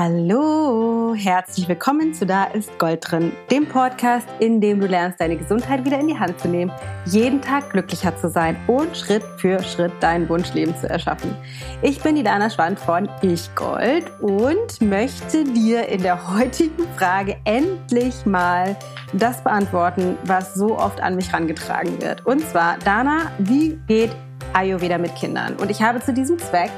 Hallo, herzlich willkommen zu Da ist Gold drin, dem Podcast, in dem du lernst, deine Gesundheit wieder in die Hand zu nehmen, jeden Tag glücklicher zu sein und Schritt für Schritt dein Wunschleben zu erschaffen. Ich bin die Dana Schwand von Ich Gold und möchte dir in der heutigen Frage endlich mal das beantworten, was so oft an mich rangetragen wird. Und zwar, Dana, wie geht Ayurveda mit Kindern? Und ich habe zu diesem Zweck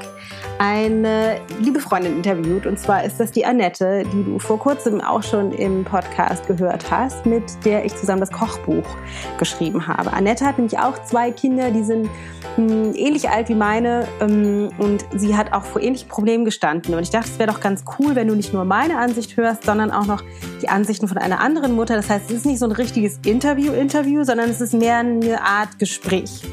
eine liebe Freundin interviewt. Und zwar ist das die Annette, die du vor kurzem auch schon im Podcast gehört hast, mit der ich zusammen das Kochbuch geschrieben habe. Annette hat nämlich auch zwei Kinder, die sind hm, ähnlich alt wie meine. Ähm, und sie hat auch vor ähnlichen Problemen gestanden. Und ich dachte, es wäre doch ganz cool, wenn du nicht nur meine Ansicht hörst, sondern auch noch die Ansichten von einer anderen Mutter. Das heißt, es ist nicht so ein richtiges Interview-Interview, sondern es ist mehr eine Art Gespräch.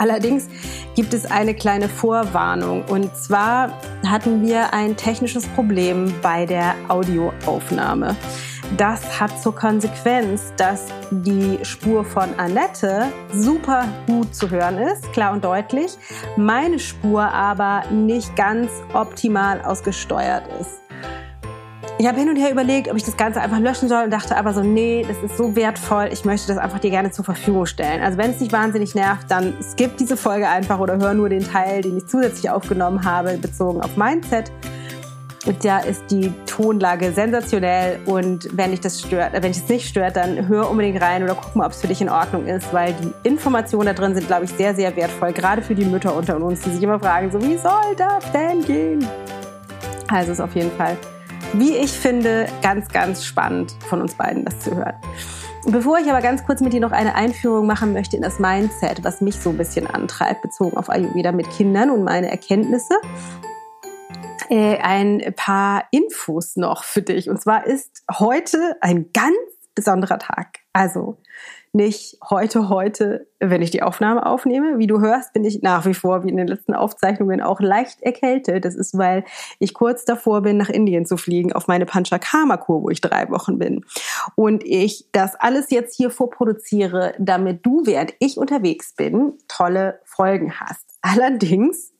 Allerdings gibt es eine kleine Vorwarnung. Und zwar hatten wir ein technisches Problem bei der Audioaufnahme. Das hat zur Konsequenz, dass die Spur von Annette super gut zu hören ist, klar und deutlich, meine Spur aber nicht ganz optimal ausgesteuert ist. Ich habe hin und her überlegt, ob ich das Ganze einfach löschen soll und dachte aber so, nee, das ist so wertvoll, ich möchte das einfach dir gerne zur Verfügung stellen. Also wenn es dich wahnsinnig nervt, dann skip diese Folge einfach oder hör nur den Teil, den ich zusätzlich aufgenommen habe, bezogen auf Mindset. Und da ist die Tonlage sensationell und wenn dich das stört, wenn dich das nicht stört, dann hör unbedingt rein oder guck mal, ob es für dich in Ordnung ist, weil die Informationen da drin sind, glaube ich, sehr, sehr wertvoll, gerade für die Mütter unter uns, die sich immer fragen, so wie soll das denn gehen? Also ist auf jeden Fall wie ich finde, ganz, ganz spannend von uns beiden das zu hören. Bevor ich aber ganz kurz mit dir noch eine Einführung machen möchte in das Mindset, was mich so ein bisschen antreibt, bezogen auf Ayurveda mit Kindern und meine Erkenntnisse, äh, ein paar Infos noch für dich. Und zwar ist heute ein ganz besonderer Tag. Also nicht heute, heute, wenn ich die Aufnahme aufnehme. Wie du hörst, bin ich nach wie vor, wie in den letzten Aufzeichnungen, auch leicht erkältet. Das ist, weil ich kurz davor bin, nach Indien zu fliegen, auf meine Panchakarma-Kur, wo ich drei Wochen bin. Und ich das alles jetzt hier vorproduziere, damit du, während ich unterwegs bin, tolle Folgen hast. Allerdings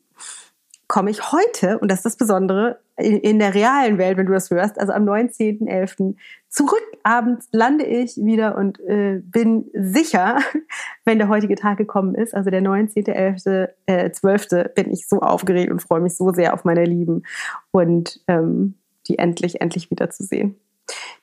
komme ich heute, und das ist das Besondere, in, der realen Welt, wenn du das hörst, also am 19.11. zurück abends lande ich wieder und äh, bin sicher, wenn der heutige Tag gekommen ist, also der 19.11., äh, 12., bin ich so aufgeregt und freue mich so sehr auf meine Lieben und ähm, die endlich, endlich wiederzusehen.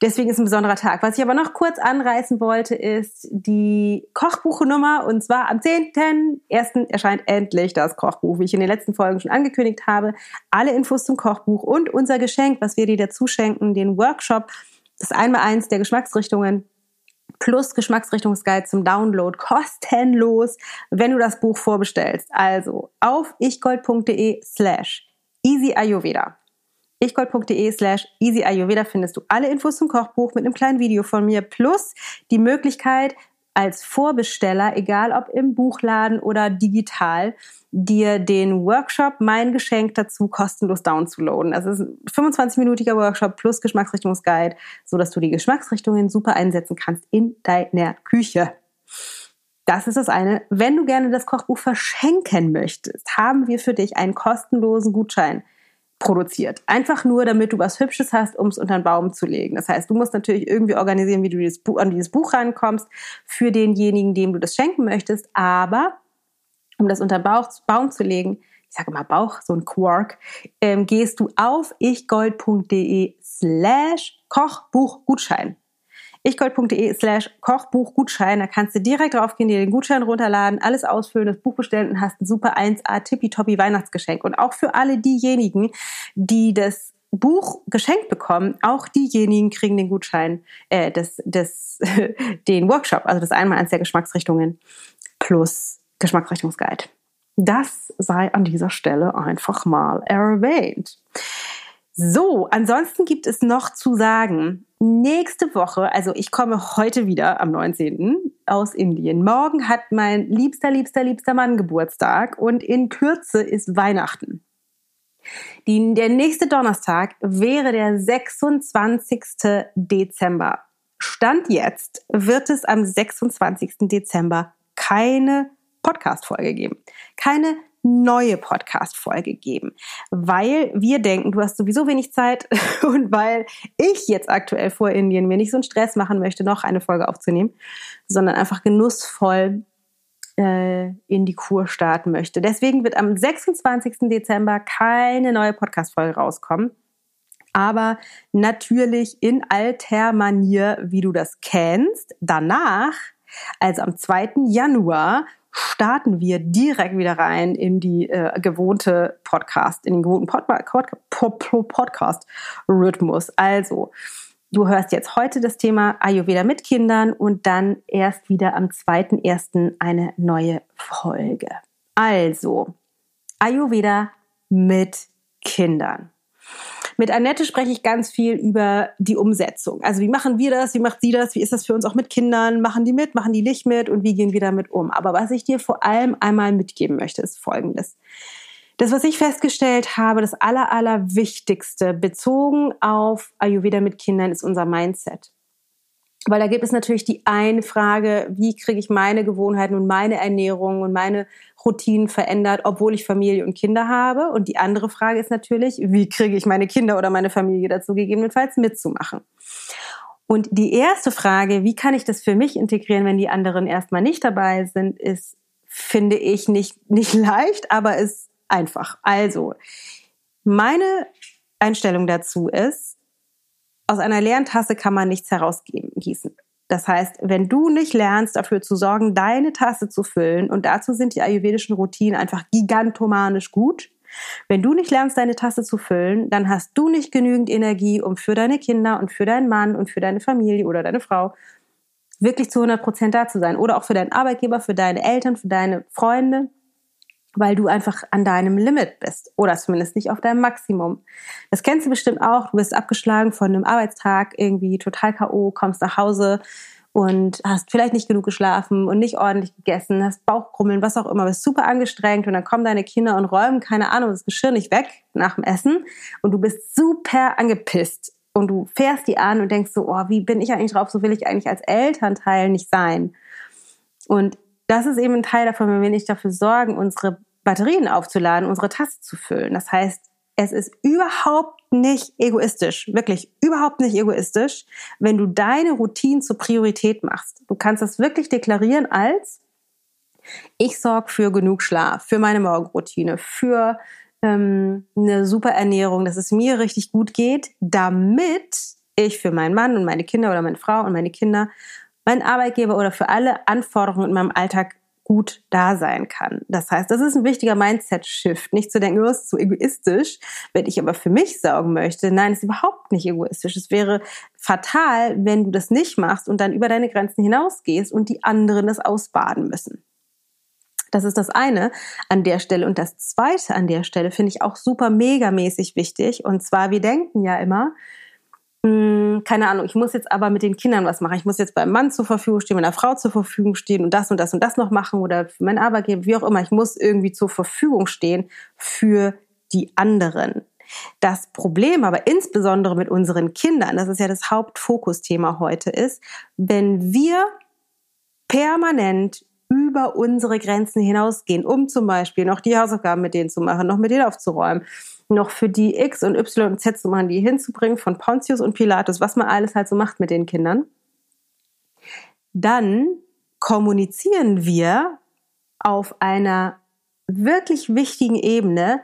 Deswegen ist ein besonderer Tag. Was ich aber noch kurz anreißen wollte, ist die Kochbuchnummer. Und zwar am 10.01. erscheint endlich das Kochbuch, wie ich in den letzten Folgen schon angekündigt habe. Alle Infos zum Kochbuch und unser Geschenk, was wir dir dazu schenken, den Workshop, das Einmal-Eins der Geschmacksrichtungen plus Geschmacksrichtungsguide zum Download kostenlos, wenn du das Buch vorbestellst. Also auf ichgold.de slash easy Ayurveda ichgold.de slash easyayurveda findest du alle Infos zum Kochbuch mit einem kleinen Video von mir plus die Möglichkeit als Vorbesteller, egal ob im Buchladen oder digital, dir den Workshop, mein Geschenk dazu kostenlos downzuladen. Es ist ein 25-minütiger Workshop plus Geschmacksrichtungsguide, so dass du die Geschmacksrichtungen super einsetzen kannst in deiner Küche. Das ist das eine. Wenn du gerne das Kochbuch verschenken möchtest, haben wir für dich einen kostenlosen Gutschein produziert. Einfach nur, damit du was Hübsches hast, um es unter den Baum zu legen. Das heißt, du musst natürlich irgendwie organisieren, wie du dieses Buch, an dieses Buch rankommst für denjenigen, dem du das schenken möchtest. Aber um das unter den Bauch, Baum zu legen, ich sage mal Bauch, so ein Quark, ähm, gehst du auf ichgold.de slash Kochbuchgutschein ichgold.de slash Kochbuchgutschein. Da kannst du direkt draufgehen, dir den Gutschein runterladen, alles ausfüllen, das Buch bestellen und hast ein super 1A tippitoppi Weihnachtsgeschenk. Und auch für alle diejenigen, die das Buch geschenkt bekommen, auch diejenigen kriegen den Gutschein, äh, des, des, den Workshop, also das einmal eins der Geschmacksrichtungen plus Geschmacksrichtungsguide. Das sei an dieser Stelle einfach mal erwähnt. So, ansonsten gibt es noch zu sagen, nächste Woche, also ich komme heute wieder am 19. aus Indien. Morgen hat mein liebster, liebster, liebster Mann Geburtstag und in Kürze ist Weihnachten. Die, der nächste Donnerstag wäre der 26. Dezember. Stand jetzt wird es am 26. Dezember keine Podcast-Folge geben. Keine neue Podcast-Folge geben, weil wir denken, du hast sowieso wenig Zeit und weil ich jetzt aktuell vor Indien mir nicht so einen Stress machen möchte, noch eine Folge aufzunehmen, sondern einfach genussvoll äh, in die Kur starten möchte. Deswegen wird am 26. Dezember keine neue Podcast-Folge rauskommen. Aber natürlich in alter Manier, wie du das kennst. Danach, also am 2. Januar, starten wir direkt wieder rein in die äh, gewohnte Podcast, in den gewohnten Pod Pod Podcast-Rhythmus. Also, du hörst jetzt heute das Thema Ayurveda mit Kindern und dann erst wieder am 2.1. eine neue Folge. Also, Ayurveda mit Kindern. Mit Annette spreche ich ganz viel über die Umsetzung. Also wie machen wir das? Wie macht sie das? Wie ist das für uns auch mit Kindern? Machen die mit? Machen die nicht mit? Und wie gehen wir damit um? Aber was ich dir vor allem einmal mitgeben möchte, ist Folgendes. Das, was ich festgestellt habe, das aller, aller Wichtigste bezogen auf Ayurveda mit Kindern ist unser Mindset. Weil da gibt es natürlich die eine Frage, wie kriege ich meine Gewohnheiten und meine Ernährung und meine Routinen verändert, obwohl ich Familie und Kinder habe. Und die andere Frage ist natürlich, wie kriege ich meine Kinder oder meine Familie dazu gegebenenfalls mitzumachen. Und die erste Frage, wie kann ich das für mich integrieren, wenn die anderen erstmal nicht dabei sind, ist, finde ich, nicht, nicht leicht, aber ist einfach. Also, meine Einstellung dazu ist, aus einer leeren Tasse kann man nichts herausgießen. Das heißt, wenn du nicht lernst, dafür zu sorgen, deine Tasse zu füllen, und dazu sind die ayurvedischen Routinen einfach gigantomanisch gut, wenn du nicht lernst, deine Tasse zu füllen, dann hast du nicht genügend Energie, um für deine Kinder und für deinen Mann und für deine Familie oder deine Frau wirklich zu 100 Prozent da zu sein. Oder auch für deinen Arbeitgeber, für deine Eltern, für deine Freunde weil du einfach an deinem Limit bist oder zumindest nicht auf deinem Maximum. Das kennst du bestimmt auch. Du bist abgeschlagen von einem Arbeitstag, irgendwie total K.O., kommst nach Hause und hast vielleicht nicht genug geschlafen und nicht ordentlich gegessen, hast Bauchkrummeln, was auch immer, bist super angestrengt und dann kommen deine Kinder und räumen, keine Ahnung, das Geschirr nicht weg nach dem Essen und du bist super angepisst und du fährst die an und denkst so, oh, wie bin ich eigentlich drauf, so will ich eigentlich als Elternteil nicht sein. Und das ist eben ein Teil davon, wenn wir nicht dafür sorgen, unsere Batterien aufzuladen, unsere Tasse zu füllen. Das heißt, es ist überhaupt nicht egoistisch, wirklich überhaupt nicht egoistisch, wenn du deine Routine zur Priorität machst. Du kannst das wirklich deklarieren als ich sorge für genug Schlaf, für meine Morgenroutine, für ähm, eine super Ernährung, dass es mir richtig gut geht, damit ich für meinen Mann und meine Kinder oder meine Frau und meine Kinder, meinen Arbeitgeber oder für alle Anforderungen in meinem Alltag gut da sein kann. Das heißt, das ist ein wichtiger Mindset-Shift. Nicht zu denken, oh, das ist so egoistisch, wenn ich aber für mich sorgen möchte. Nein, es ist überhaupt nicht egoistisch. Es wäre fatal, wenn du das nicht machst und dann über deine Grenzen hinausgehst und die anderen das ausbaden müssen. Das ist das eine an der Stelle. Und das zweite an der Stelle finde ich auch super megamäßig wichtig. Und zwar, wir denken ja immer, hm, keine Ahnung, ich muss jetzt aber mit den Kindern was machen. Ich muss jetzt beim Mann zur Verfügung stehen, meiner Frau zur Verfügung stehen und das und das und das noch machen oder für meinen Arbeitgeber, wie auch immer. Ich muss irgendwie zur Verfügung stehen für die anderen. Das Problem aber insbesondere mit unseren Kindern, das ist ja das Hauptfokusthema heute ist, wenn wir permanent über unsere Grenzen hinausgehen, um zum Beispiel noch die Hausaufgaben mit denen zu machen, noch mit denen aufzuräumen, noch für die X und Y und Z zu machen, die hinzubringen von Pontius und Pilatus, was man alles halt so macht mit den Kindern, dann kommunizieren wir auf einer wirklich wichtigen Ebene,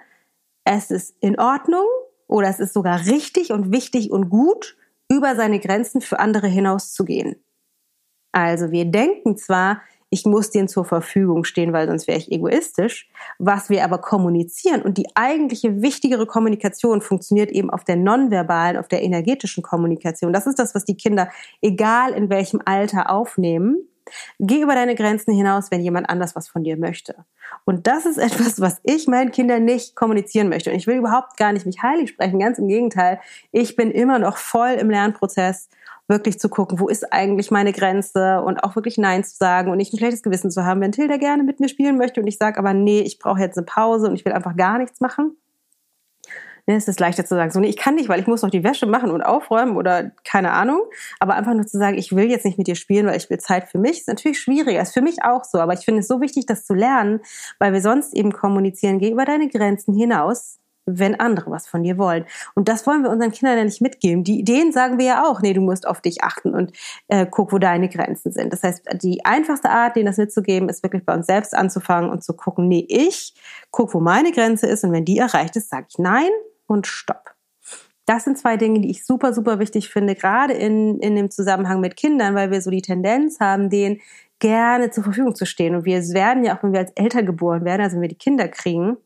es ist in Ordnung oder es ist sogar richtig und wichtig und gut, über seine Grenzen für andere hinauszugehen. Also wir denken zwar, ich muss denen zur Verfügung stehen, weil sonst wäre ich egoistisch. Was wir aber kommunizieren und die eigentliche wichtigere Kommunikation funktioniert eben auf der nonverbalen, auf der energetischen Kommunikation. Das ist das, was die Kinder, egal in welchem Alter, aufnehmen. Geh über deine Grenzen hinaus, wenn jemand anders was von dir möchte. Und das ist etwas, was ich meinen Kindern nicht kommunizieren möchte. Und ich will überhaupt gar nicht mich heilig sprechen. Ganz im Gegenteil. Ich bin immer noch voll im Lernprozess wirklich zu gucken, wo ist eigentlich meine Grenze und auch wirklich Nein zu sagen und nicht ein schlechtes Gewissen zu haben, wenn Tilda gerne mit mir spielen möchte und ich sage aber nee, ich brauche jetzt eine Pause und ich will einfach gar nichts machen. ne, ist es leichter zu sagen, so, nee, ich kann nicht, weil ich muss noch die Wäsche machen und aufräumen oder keine Ahnung. Aber einfach nur zu sagen, ich will jetzt nicht mit dir spielen, weil ich will Zeit für mich, ist natürlich schwieriger. Ist für mich auch so. Aber ich finde es so wichtig, das zu lernen, weil wir sonst eben kommunizieren, geh über deine Grenzen hinaus wenn andere was von dir wollen. Und das wollen wir unseren Kindern ja nicht mitgeben. Die Ideen sagen wir ja auch, nee, du musst auf dich achten und äh, guck, wo deine Grenzen sind. Das heißt, die einfachste Art, denen das mitzugeben, ist wirklich bei uns selbst anzufangen und zu gucken, nee, ich guck, wo meine Grenze ist und wenn die erreicht ist, sage ich nein und stopp. Das sind zwei Dinge, die ich super, super wichtig finde, gerade in, in dem Zusammenhang mit Kindern, weil wir so die Tendenz haben, denen gerne zur Verfügung zu stehen. Und wir werden ja auch, wenn wir als Eltern geboren werden, also wenn wir die Kinder kriegen,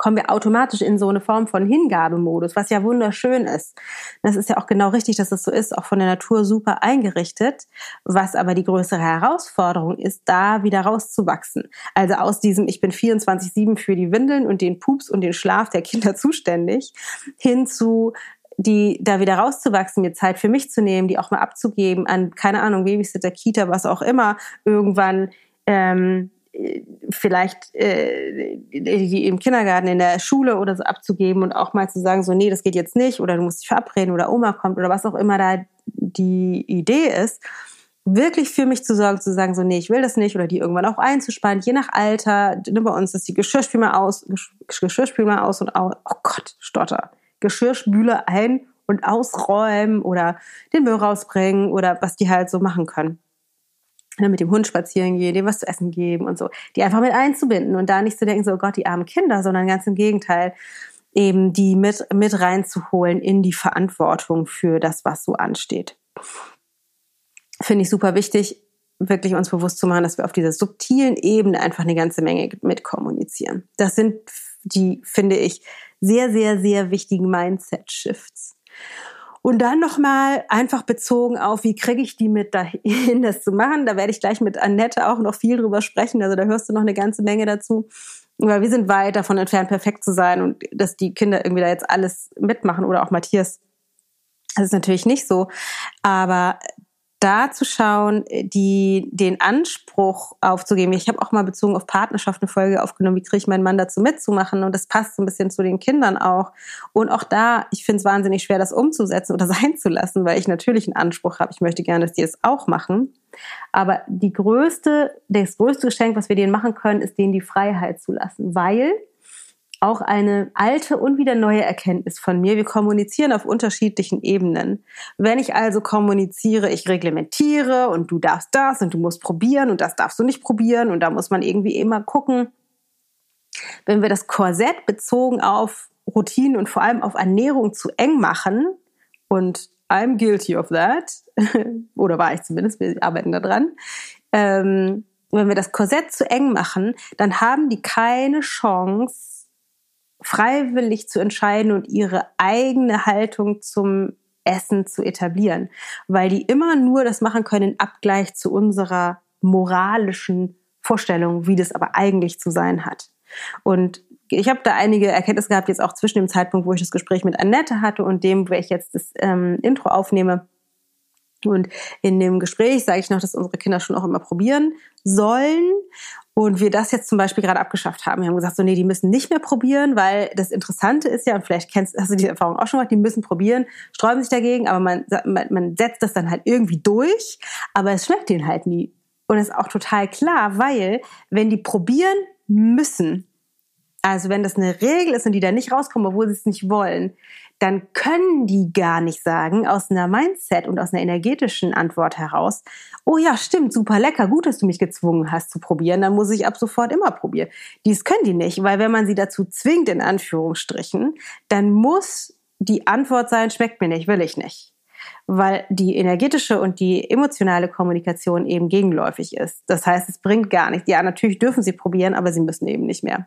kommen wir automatisch in so eine Form von Hingabemodus, was ja wunderschön ist. Das ist ja auch genau richtig, dass es so ist, auch von der Natur super eingerichtet. Was aber die größere Herausforderung ist, da wieder rauszuwachsen. Also aus diesem, ich bin 24-7 für die Windeln und den Pups und den Schlaf der Kinder zuständig, hin zu, die da wieder rauszuwachsen, mir Zeit für mich zu nehmen, die auch mal abzugeben an, keine Ahnung, Babysitter, Kita, was auch immer, irgendwann ähm, vielleicht äh, die im Kindergarten, in der Schule oder so abzugeben und auch mal zu sagen, so, nee, das geht jetzt nicht oder du musst dich verabreden oder Oma kommt oder was auch immer da die Idee ist, wirklich für mich zu sorgen, zu sagen, so, nee, ich will das nicht oder die irgendwann auch einzuspannen, je nach Alter. Ne, bei uns ist die Geschirrspüler aus, Geschirrspüler aus und aus, oh Gott, Stotter. Geschirrspüler ein und ausräumen oder den Müll rausbringen oder was die halt so machen können ne, mit dem Hund spazieren gehen, dem was zu essen geben und so, die einfach mit einzubinden und da nicht zu denken, so oh Gott, die armen Kinder, sondern ganz im Gegenteil, eben die mit, mit reinzuholen in die Verantwortung für das, was so ansteht. Finde ich super wichtig, wirklich uns bewusst zu machen, dass wir auf dieser subtilen Ebene einfach eine ganze Menge mitkommunizieren. Das sind die, finde ich, sehr, sehr, sehr wichtigen Mindset-Shifts. Und dann nochmal einfach bezogen auf, wie kriege ich die mit dahin, das zu machen. Da werde ich gleich mit Annette auch noch viel drüber sprechen. Also da hörst du noch eine ganze Menge dazu. Weil wir sind weit davon entfernt, perfekt zu sein und dass die Kinder irgendwie da jetzt alles mitmachen oder auch Matthias. Das ist natürlich nicht so. Aber da zu schauen, die, den Anspruch aufzugeben. Ich habe auch mal bezogen auf Partnerschaft eine Folge aufgenommen, wie kriege ich meinen Mann dazu mitzumachen und das passt so ein bisschen zu den Kindern auch. Und auch da, ich finde es wahnsinnig schwer, das umzusetzen oder sein zu lassen, weil ich natürlich einen Anspruch habe. Ich möchte gerne, dass die es auch machen. Aber die größte, das größte Geschenk, was wir denen machen können, ist denen die Freiheit zu lassen, weil auch eine alte und wieder neue Erkenntnis von mir. Wir kommunizieren auf unterschiedlichen Ebenen. Wenn ich also kommuniziere, ich reglementiere und du darfst das und du musst probieren und das darfst du nicht probieren und da muss man irgendwie immer gucken. Wenn wir das Korsett bezogen auf Routinen und vor allem auf Ernährung zu eng machen und I'm guilty of that, oder war ich zumindest, wir arbeiten da dran, ähm, wenn wir das Korsett zu eng machen, dann haben die keine Chance, freiwillig zu entscheiden und ihre eigene Haltung zum Essen zu etablieren, weil die immer nur das machen können im Abgleich zu unserer moralischen Vorstellung, wie das aber eigentlich zu sein hat. Und ich habe da einige Erkenntnisse gehabt, jetzt auch zwischen dem Zeitpunkt, wo ich das Gespräch mit Annette hatte und dem, wo ich jetzt das ähm, Intro aufnehme. Und in dem Gespräch sage ich noch, dass unsere Kinder schon auch immer probieren sollen und wir das jetzt zum Beispiel gerade abgeschafft haben. Wir haben gesagt, so nee, die müssen nicht mehr probieren, weil das Interessante ist ja, und vielleicht kennst hast du diese Erfahrung auch schon gemacht, die müssen probieren, sträuben sich dagegen, aber man, man, man setzt das dann halt irgendwie durch, aber es schmeckt denen halt nie. Und ist auch total klar, weil wenn die probieren müssen, also wenn das eine Regel ist und die da nicht rauskommen, obwohl sie es nicht wollen, dann können die gar nicht sagen, aus einer Mindset und aus einer energetischen Antwort heraus, oh ja, stimmt, super lecker, gut, dass du mich gezwungen hast zu probieren, dann muss ich ab sofort immer probieren. Dies können die nicht, weil wenn man sie dazu zwingt, in Anführungsstrichen, dann muss die Antwort sein, schmeckt mir nicht, will ich nicht. Weil die energetische und die emotionale Kommunikation eben gegenläufig ist. Das heißt, es bringt gar nichts. Ja, natürlich dürfen sie probieren, aber sie müssen eben nicht mehr.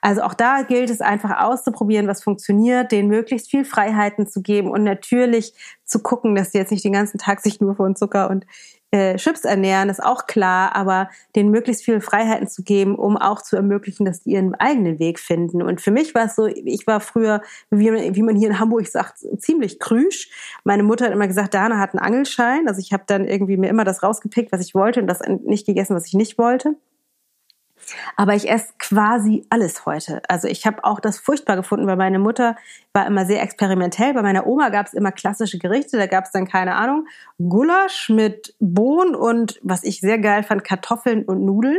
Also auch da gilt es einfach auszuprobieren, was funktioniert, denen möglichst viel Freiheiten zu geben und natürlich zu gucken, dass sie jetzt nicht den ganzen Tag sich nur von Zucker und äh, Chips ernähren, ist auch klar, aber denen möglichst viele Freiheiten zu geben, um auch zu ermöglichen, dass die ihren eigenen Weg finden. Und für mich war es so, ich war früher, wie, wie man hier in Hamburg sagt, ziemlich krüsch. Meine Mutter hat immer gesagt, Dana hat einen Angelschein. Also ich habe dann irgendwie mir immer das rausgepickt, was ich wollte und das nicht gegessen, was ich nicht wollte. Aber ich esse quasi alles heute. Also ich habe auch das furchtbar gefunden, weil meine Mutter war immer sehr experimentell. Bei meiner Oma gab es immer klassische Gerichte. Da gab es dann, keine Ahnung, Gulasch mit Bohnen und, was ich sehr geil fand, Kartoffeln und Nudeln.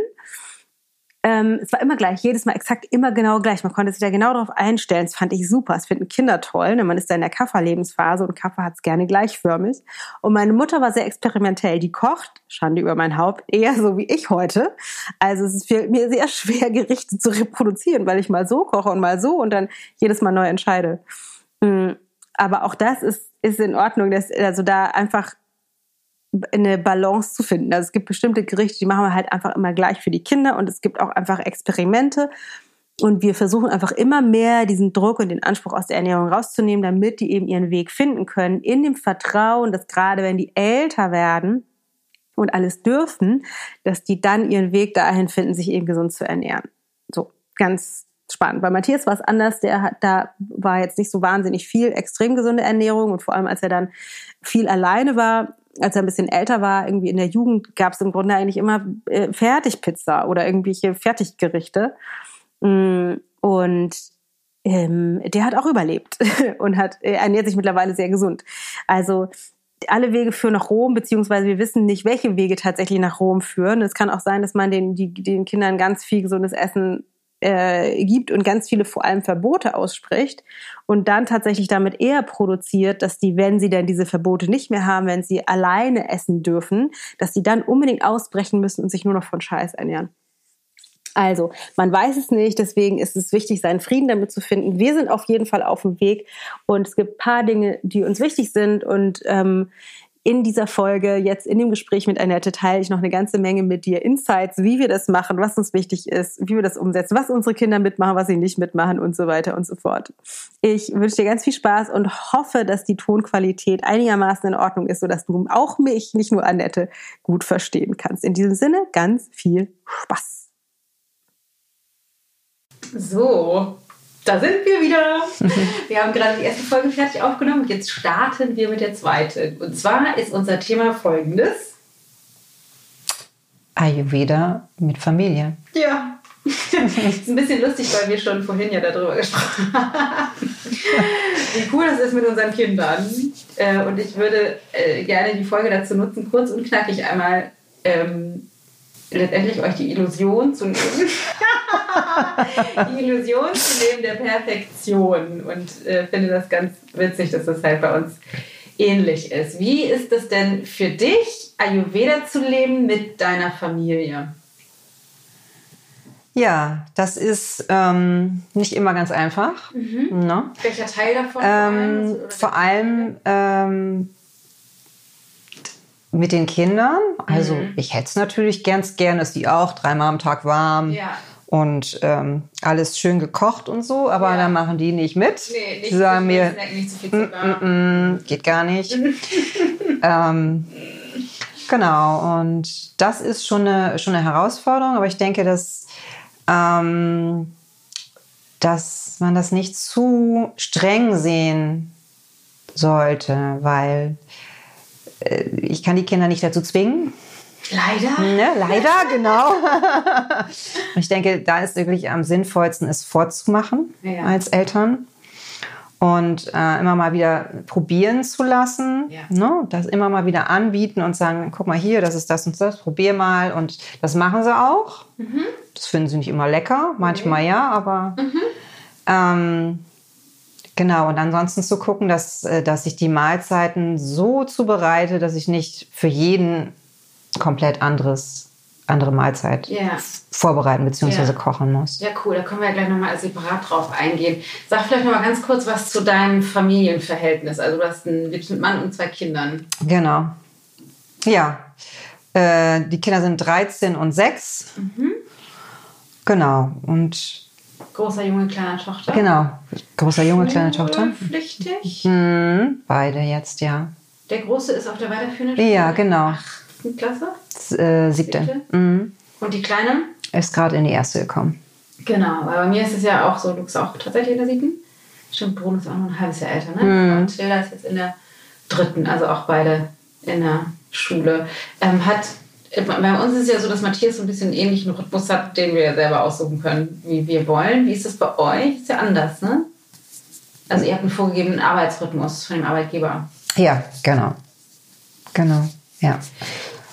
Ähm, es war immer gleich, jedes Mal exakt immer genau gleich. Man konnte sich da genau darauf einstellen. Das fand ich super. Das finden Kinder toll. Ne? Man ist da in der Kafferlebensphase und Kaffer hat es gerne gleichförmig. Und meine Mutter war sehr experimentell. Die kocht, Schande über mein Haupt, eher so wie ich heute. Also es ist für mir sehr schwer, Gerichte zu reproduzieren, weil ich mal so koche und mal so und dann jedes Mal neu entscheide. Mm, aber auch das ist, ist in Ordnung, dass also da einfach eine Balance zu finden. Also es gibt bestimmte Gerichte, die machen wir halt einfach immer gleich für die Kinder und es gibt auch einfach Experimente. Und wir versuchen einfach immer mehr diesen Druck und den Anspruch aus der Ernährung rauszunehmen, damit die eben ihren Weg finden können, in dem Vertrauen, dass gerade wenn die älter werden und alles dürfen, dass die dann ihren Weg dahin finden, sich eben gesund zu ernähren. So, ganz spannend. Bei Matthias war es anders, der hat, da war jetzt nicht so wahnsinnig viel extrem gesunde Ernährung und vor allem als er dann viel alleine war, als er ein bisschen älter war, irgendwie in der Jugend, gab es im Grunde eigentlich immer äh, Fertigpizza oder irgendwelche Fertiggerichte. Mm, und ähm, der hat auch überlebt und hat äh, ernährt sich mittlerweile sehr gesund. Also alle Wege führen nach Rom, beziehungsweise wir wissen nicht, welche Wege tatsächlich nach Rom führen. Es kann auch sein, dass man den, die, den Kindern ganz viel gesundes Essen äh, gibt und ganz viele vor allem Verbote ausspricht und dann tatsächlich damit eher produziert, dass die, wenn sie denn diese Verbote nicht mehr haben, wenn sie alleine essen dürfen, dass sie dann unbedingt ausbrechen müssen und sich nur noch von Scheiß ernähren. Also, man weiß es nicht, deswegen ist es wichtig, seinen Frieden damit zu finden. Wir sind auf jeden Fall auf dem Weg und es gibt ein paar Dinge, die uns wichtig sind und ähm, in dieser Folge, jetzt in dem Gespräch mit Annette, teile ich noch eine ganze Menge mit dir. Insights, wie wir das machen, was uns wichtig ist, wie wir das umsetzen, was unsere Kinder mitmachen, was sie nicht mitmachen und so weiter und so fort. Ich wünsche dir ganz viel Spaß und hoffe, dass die Tonqualität einigermaßen in Ordnung ist, sodass du auch mich, nicht nur Annette, gut verstehen kannst. In diesem Sinne, ganz viel Spaß. So, da sind wir wieder. Wir haben gerade die erste Folge fertig aufgenommen und jetzt starten wir mit der zweiten. Und zwar ist unser Thema folgendes. Ayurveda mit Familie. Ja. ist ein bisschen lustig, weil wir schon vorhin ja darüber gesprochen haben, wie cool das ist mit unseren Kindern. Äh, und ich würde äh, gerne die Folge dazu nutzen, kurz und knackig einmal ähm, letztendlich euch die Illusion zu nehmen. die Illusion zu nehmen der Perfektion. Und äh, finde das ganz witzig, dass das halt bei uns ähnlich ist. Wie ist es denn für dich, Ayurveda zu leben mit deiner Familie? Ja, das ist ähm, nicht immer ganz einfach. Mhm. Ne? Welcher Teil davon? Ähm, vor allem ähm, mit den Kindern. Also mhm. ich hätte es natürlich ganz gern, dass die auch dreimal am Tag warm ja. und ähm, alles schön gekocht und so, aber ja. dann machen die nicht mit. Nee, nicht die sagen mir, mm, mm, mm, geht gar nicht. ähm, genau, und das ist schon eine, schon eine Herausforderung, aber ich denke, dass, ähm, dass man das nicht zu streng sehen sollte, weil ich kann die Kinder nicht dazu zwingen. Leider. Ne, leider, genau. ich denke, da ist wirklich am sinnvollsten, es vorzumachen ja. als Eltern und äh, immer mal wieder probieren zu lassen, ja. ne? das immer mal wieder anbieten und sagen, guck mal hier, das ist das und das, probier mal und das machen sie auch. Mhm. Das finden sie nicht immer lecker, manchmal okay. ja, aber mhm. ähm, Genau, und ansonsten zu gucken, dass, äh, dass ich die Mahlzeiten so zubereite, dass ich nicht für jeden komplett anderes, andere Mahlzeit yeah. vorbereiten bzw. Yeah. kochen muss. Ja, cool, da können wir ja gleich nochmal separat drauf eingehen. Sag vielleicht nochmal ganz kurz was zu deinem Familienverhältnis. Also du hast einen, mit Mann und zwei Kindern. Genau. Ja, äh, die Kinder sind 13 und 6. Mhm. Genau, und Großer Junge, kleiner Tochter. Genau, großer Junge, kleine Tochter. Pflichtig? Mhm, beide jetzt, ja. Der Große ist auf der weiterführenden Schule? Ja, genau. Achten Klasse? Äh, siebte. siebte. Mhm. Und die Kleine? Ist gerade in die erste gekommen. Genau, weil bei mir ist es ja auch so, du bist auch tatsächlich in der siebten. Stimmt, Bruno ist auch noch ein halbes Jahr älter, ne? Mhm. Und Tilda ist jetzt in der dritten, also auch beide in der Schule. Ähm, hat bei uns ist es ja so, dass Matthias so ein bisschen einen ähnlichen Rhythmus hat, den wir selber aussuchen können, wie wir wollen. Wie ist das bei euch? Ist ja anders, ne? Also ihr habt einen vorgegebenen Arbeitsrhythmus von dem Arbeitgeber. Ja, genau. Genau, ja.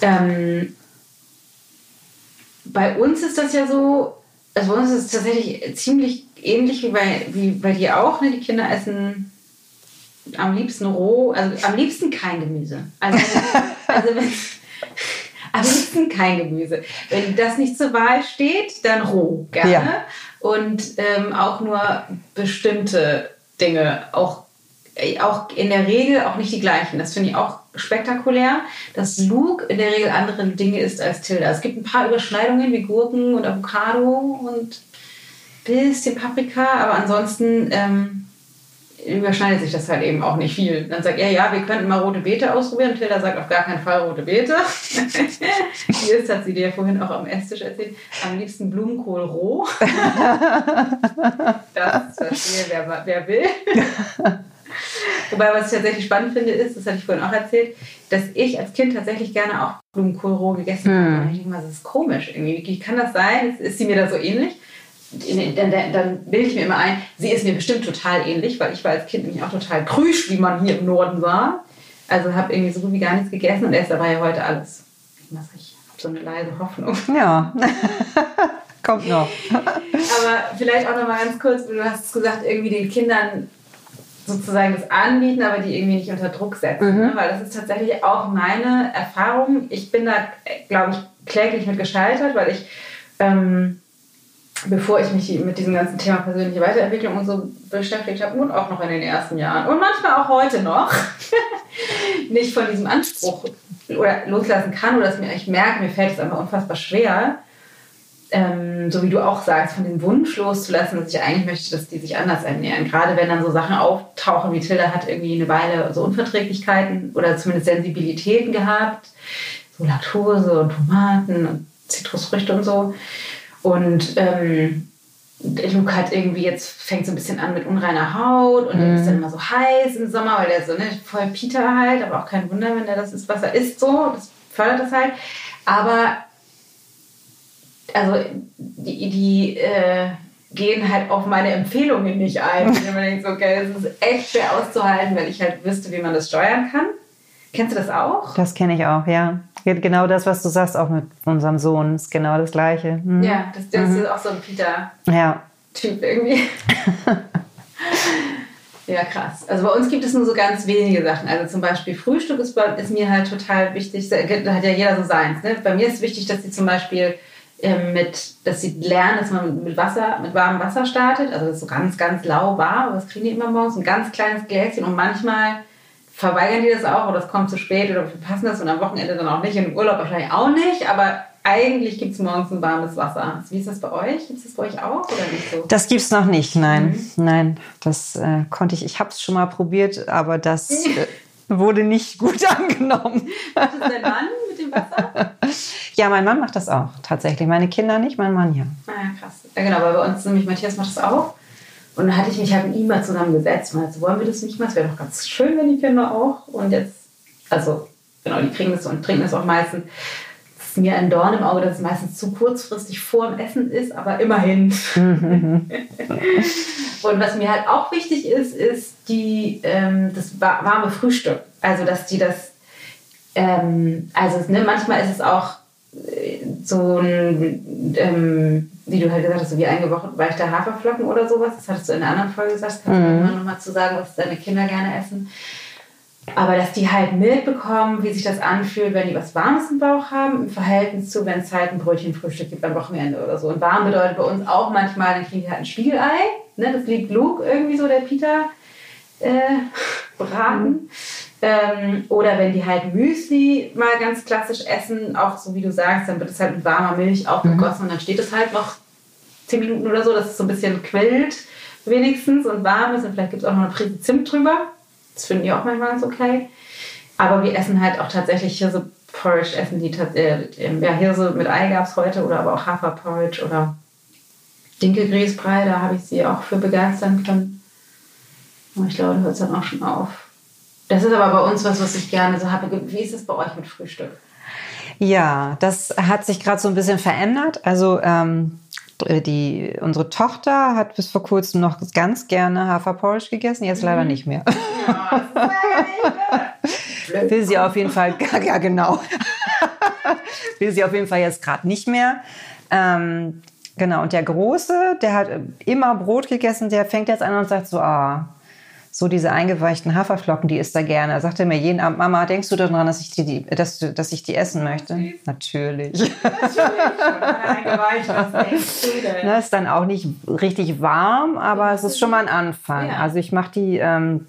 Ähm, bei uns ist das ja so, also bei uns ist es tatsächlich ziemlich ähnlich wie bei, wie bei dir auch. Ne? Die Kinder essen am liebsten roh, also am liebsten kein Gemüse. Also, also wenn, am liebsten kein Gemüse. Wenn das nicht zur Wahl steht, dann roh gerne. Ja. Und ähm, auch nur bestimmte Dinge, auch, äh, auch in der Regel auch nicht die gleichen. Das finde ich auch spektakulär, dass Luke in der Regel andere Dinge isst als Tilda. Es gibt ein paar Überschneidungen wie Gurken und Avocado und bisschen Paprika, aber ansonsten ähm, überschneidet sich das halt eben auch nicht viel. Dann sagt er, ja, wir könnten mal rote Beete ausprobieren. Tilda sagt auf gar keinen Fall rote Beete. Hier ist, hat sie dir vorhin auch am Esstisch erzählt, am liebsten Blumenkohl roh. das verstehe, wer, wer will. Wobei, was ich tatsächlich spannend finde, ist, das hatte ich vorhin auch erzählt, dass ich als Kind tatsächlich gerne auch Blumenkohl roh gegessen habe. Hm. Und ich denke mal, das ist komisch irgendwie. Wie kann das sein? Ist sie mir da so ähnlich? Dann, dann, dann bilde ich mir immer ein, sie ist mir bestimmt total ähnlich, weil ich war als Kind nämlich auch total krüsch, wie man hier im Norden war. Also habe irgendwie so gut wie gar nichts gegessen und esse aber ja heute alles. Ich habe so eine leise Hoffnung. Ja, kommt noch. aber vielleicht auch noch mal ganz kurz, du hast gesagt, irgendwie den Kindern sozusagen das anbieten, aber die irgendwie nicht unter Druck setzen. Mhm. Ne? Weil das ist tatsächlich auch meine Erfahrung. Ich bin da, glaube ich, kläglich mit gescheitert, weil ich ähm, bevor ich mich mit diesem ganzen Thema persönliche Weiterentwicklung und so beschäftigt habe und auch noch in den ersten Jahren und manchmal auch heute noch nicht von diesem Anspruch oder loslassen kann oder dass mir ich merke, mir fällt es einfach unfassbar schwer, ähm, so wie du auch sagst, von dem Wunsch loszulassen, dass ich eigentlich möchte, dass die sich anders ernähren. Gerade wenn dann so Sachen auftauchen, wie Tilda hat irgendwie eine Weile so Unverträglichkeiten oder zumindest Sensibilitäten gehabt, so Laktose und Tomaten und Zitrusfrüchte und so und ähm, Luke hat irgendwie jetzt fängt so ein bisschen an mit unreiner Haut und mhm. ist dann immer so heiß im Sommer, weil der so ne, voll Peter halt, aber auch kein Wunder, wenn der das ist, was er isst, so, das fördert das halt. Aber also die, die äh, gehen halt auf meine Empfehlungen nicht ein. Wenn man denkt, okay, das ist echt schwer auszuhalten, weil ich halt wüsste, wie man das steuern kann. Kennst du das auch? Das kenne ich auch, ja. Genau das, was du sagst, auch mit unserem Sohn, ist genau das Gleiche. Mhm. Ja, das, das mhm. ist auch so ein Peter-Typ ja. irgendwie. ja, krass. Also bei uns gibt es nur so ganz wenige Sachen. Also zum Beispiel Frühstück ist, ist mir halt total wichtig. Da hat ja jeder so seins. Ne? Bei mir ist wichtig, dass sie zum Beispiel ähm, mit, dass sie lernen, dass man mit Wasser, mit warmem Wasser startet. Also das ist so ganz, ganz lauwarm. Aber das kriegen die immer morgens. Ein ganz kleines Gläschen und manchmal verweigern die das auch oder es kommt zu spät oder wir verpassen das und am Wochenende dann auch nicht, im Urlaub wahrscheinlich auch nicht, aber eigentlich gibt es morgens ein warmes Wasser. Wie ist das bei euch? Gibt es das bei euch auch oder nicht so? Das gibt es noch nicht, nein. Mhm. Nein, das äh, konnte ich, ich habe es schon mal probiert, aber das äh, wurde nicht gut angenommen. Macht das dein Mann mit dem Wasser? ja, mein Mann macht das auch, tatsächlich. Meine Kinder nicht, mein Mann ja. Ah, ja, krass. Ja, genau, weil bei uns nämlich Matthias macht das auch. Und dann hatte ich mich halt mit ihm mal zusammengesetzt und meinte, wollen wir das nicht mal? Es wäre doch ganz schön, wenn die Kinder auch. Und jetzt, also, genau, die kriegen das und trinken das auch meistens. Es ist mir ein Dorn im Auge, dass es meistens zu kurzfristig vor dem Essen ist, aber immerhin. und was mir halt auch wichtig ist, ist die, ähm, das warme Frühstück. Also, dass die das, ähm, also ne, manchmal ist es auch so ein, ähm, wie du halt gesagt hast, so wie eingeweichte Haferflocken oder sowas. Das hattest du in einer anderen Folge gesagt. Kannst du mhm. nochmal zu sagen, was deine Kinder gerne essen. Aber dass die halt mitbekommen, wie sich das anfühlt, wenn die was Warmes im Bauch haben, im Verhältnis zu, wenn es halt ein Brötchenfrühstück gibt beim Wochenende oder so. Und warm bedeutet bei uns auch manchmal, dann kriegen die halt ein Spiegelei. Ne? Das liebt Luke irgendwie so, der Peter äh, braten. Mhm. Ähm, oder wenn die halt Müsli mal ganz klassisch essen, auch so wie du sagst, dann wird es halt mit warmer Milch aufgegossen mhm. und dann steht es halt noch zehn Minuten oder so, dass es so ein bisschen quillt wenigstens und warm ist und vielleicht gibt es auch noch eine Prise Zimt drüber. Das finden die auch manchmal ganz okay. Aber wir essen halt auch tatsächlich hier so Porridge, essen die äh, ja hier so mit Ei gab es heute oder aber auch Haferporridge oder Dinkelgrießbrei, da habe ich sie auch für begeistern können. Und ich glaube, da hört es dann auch schon auf. Das ist aber bei uns was, was ich gerne so habe. Wie ist es bei euch mit Frühstück? Ja, das hat sich gerade so ein bisschen verändert. Also ähm, die, unsere Tochter hat bis vor kurzem noch ganz gerne Haferporridge gegessen, jetzt leider mhm. nicht mehr. Ja, Will sie auf jeden Fall, ja genau. Will sie auf jeden Fall jetzt gerade nicht mehr. Ähm, genau, und der Große, der hat immer Brot gegessen, der fängt jetzt an und sagt so, ah, so diese eingeweichten Haferflocken, die isst er gerne. Er sagte mir jeden Abend, Mama, denkst du daran, dass ich die, dass, du, dass ich die essen möchte? Natürlich. Natürlich. Na, ist dann auch nicht richtig warm, aber es ist schon mal ein Anfang. Ja. Also ich mache die ähm,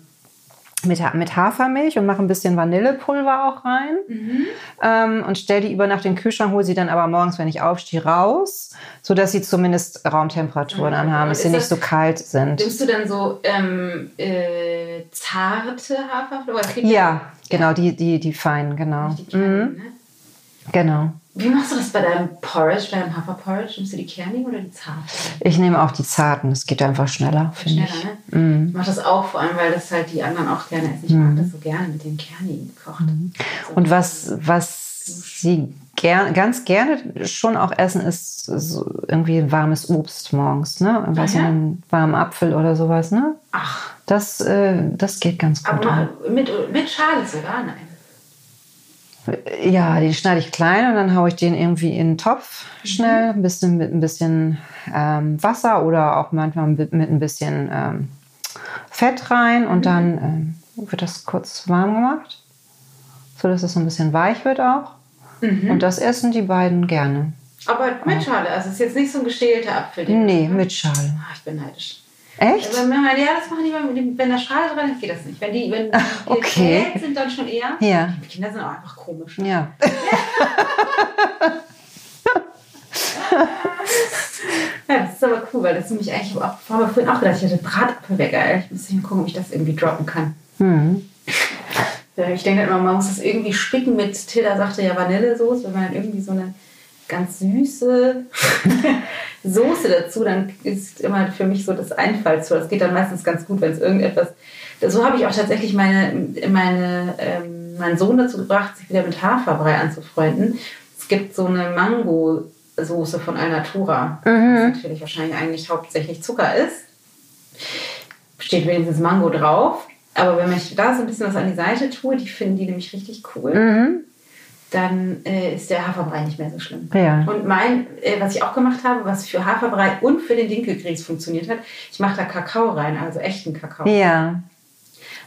mit, mit Hafermilch und mache ein bisschen Vanillepulver auch rein mhm. ähm, und stelle die über Nacht in den Kühlschrank, hole sie dann aber morgens, wenn ich aufstehe, raus, sodass sie zumindest Raumtemperatur dann haben, dass sie nicht so kalt sind. Nimmst du dann so ähm, äh, zarte Haferflocken? Ja, genau, die, die, die feinen, genau. Die kleinen, mhm. ne? Genau. Wie machst du das bei deinem Porridge, deinem Haferporridge? Nimmst du die kernigen oder die zarten? Ich nehme auch die zarten. Das geht einfach schneller, finde ich. Ne? Mm. Ich mache das auch, vor allem, weil das halt die anderen auch gerne essen. Ich mm. mag das so gerne mit den kernigen gekocht. Mm. Und was, was sie ger ganz gerne schon auch essen, ist so irgendwie warmes Obst morgens. Ne? Was ja? einen warmen Apfel oder sowas. Ne? Ach. Das, äh, das geht ganz gut. Aber mit, mit Schale sogar? Nein. Ja, den schneide ich klein und dann haue ich den irgendwie in den Topf schnell, ein bisschen mit ein bisschen ähm, Wasser oder auch manchmal mit, mit ein bisschen ähm, Fett rein und mhm. dann ähm, wird das kurz warm gemacht, so dass es so ein bisschen weich wird auch. Mhm. Und das essen die beiden gerne. Aber mit Schale, also es ist jetzt nicht so ein geschälter Apfel. Nee, mit Schale. Ach, ich bin neidisch. Echt? Also, ja, das machen die, wenn da Schale dran ist, geht das nicht. Wenn die, wenn die okay. sind, dann schon eher. Ja. Die Kinder sind auch einfach komisch. Ja. ja, das ist aber cool, weil das nämlich eigentlich auch, wir vorhin auch gedacht, ich hatte Bratapfelwecker. Ich muss gucken, ob ich das irgendwie droppen kann. Mhm. Ja, ich denke halt immer, man muss das irgendwie spicken mit, Tilda sagte ja Vanillesoße, wenn man dann irgendwie so eine ganz süße Soße dazu, dann ist immer für mich so das Einfallstor. Das geht dann meistens ganz gut, wenn es irgendetwas. So habe ich auch tatsächlich meine, meine, ähm, meinen Sohn dazu gebracht, sich wieder mit Haferbrei anzufreunden. Es gibt so eine Mango-Soße von Alnatura, mhm. was natürlich wahrscheinlich eigentlich hauptsächlich Zucker ist. Steht wenigstens Mango drauf. Aber wenn ich da so ein bisschen was an die Seite tue, die finden die nämlich richtig cool. Mhm dann äh, ist der Haferbrei nicht mehr so schlimm. Ja. Und mein, äh, was ich auch gemacht habe, was für Haferbrei und für den Dinkelgrieß funktioniert hat, ich mache da Kakao rein, also echten Kakao. Ja.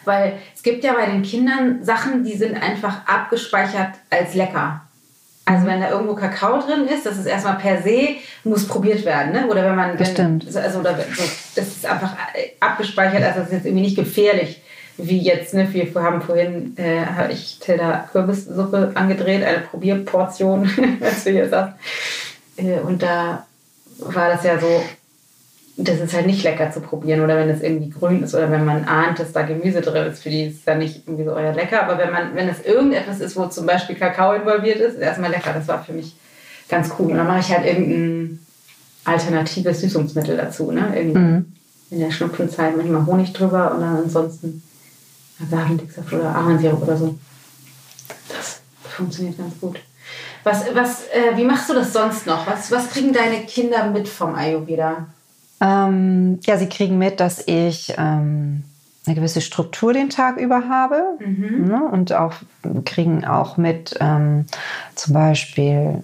Weil es gibt ja bei den Kindern Sachen, die sind einfach abgespeichert als lecker. Also wenn da irgendwo Kakao drin ist, das ist erstmal per se, muss probiert werden. Ne? Oder wenn man... Bestimmt. also, oder, so, das ist einfach abgespeichert, also das ist jetzt irgendwie nicht gefährlich wie jetzt, ne, wir haben vorhin, äh, habe ich Tilda Kürbissuppe angedreht, eine Probierportion, als wir hier saßen. Äh, und da war das ja so, das ist halt nicht lecker zu probieren oder wenn es irgendwie grün ist oder wenn man ahnt, dass da Gemüse drin ist, für die ist es dann nicht irgendwie so euer lecker. Aber wenn man, wenn es irgendetwas ist, wo zum Beispiel Kakao involviert ist, ist erstmal lecker. Das war für mich ganz cool. Und dann mache ich halt irgendein alternatives Süßungsmittel dazu, ne? Irgendwie mhm. in der Schnupfenzeit manchmal Honig drüber und dann ansonsten Agavendicksaft oder Ahornsirup oder so. Das funktioniert ganz gut. Was, was, äh, wie machst du das sonst noch? Was, was kriegen deine Kinder mit vom Ayurveda? Ähm, ja, sie kriegen mit, dass ich ähm, eine gewisse Struktur den Tag über habe mhm. ne? und auch kriegen auch mit ähm, zum Beispiel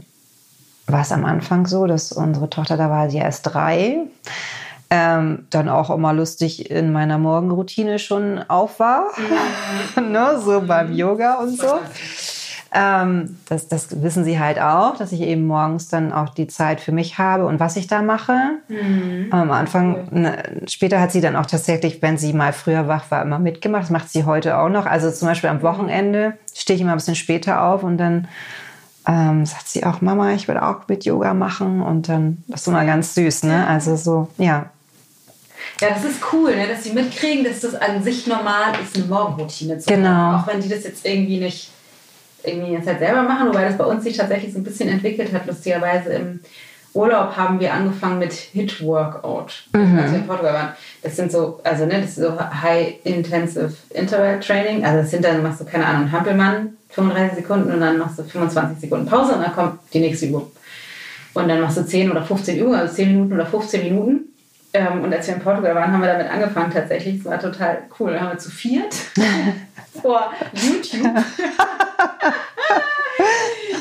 war es am Anfang so, dass unsere Tochter, da war sie erst drei, ähm, dann auch immer lustig in meiner Morgenroutine schon auf war, mhm. ne, so beim Yoga und so. Ähm, das, das wissen sie halt auch, dass ich eben morgens dann auch die Zeit für mich habe und was ich da mache. Mhm. Am Anfang, ne, später hat sie dann auch tatsächlich, wenn sie mal früher wach war, immer mitgemacht. Das macht sie heute auch noch. Also zum Beispiel am Wochenende stehe ich immer ein bisschen später auf und dann ähm, sagt sie auch, Mama, ich will auch mit Yoga machen. Und dann, das ist immer ganz süß, ne? Also so, ja. Ja, das ist cool, ne? dass sie mitkriegen, dass das an sich normal ist, eine Morgenroutine zu genau. haben. Auch wenn die das jetzt irgendwie nicht irgendwie jetzt halt selber machen, wobei das bei uns sich tatsächlich so ein bisschen entwickelt hat, lustigerweise im Urlaub haben wir angefangen mit Hit Workout, mhm. als wir in Portugal waren. Das sind so, also ne, das ist so High Intensive Interval Training. Also das sind dann, machst du, keine Ahnung, Hampelmann, 35 Sekunden und dann machst du 25 Sekunden Pause und dann kommt die nächste Übung. Und dann machst du 10 oder 15 Übungen, also 10 Minuten oder 15 Minuten. Ähm, und als wir in Portugal waren, haben wir damit angefangen tatsächlich. Das war total cool. Dann haben wir zu viert vor YouTube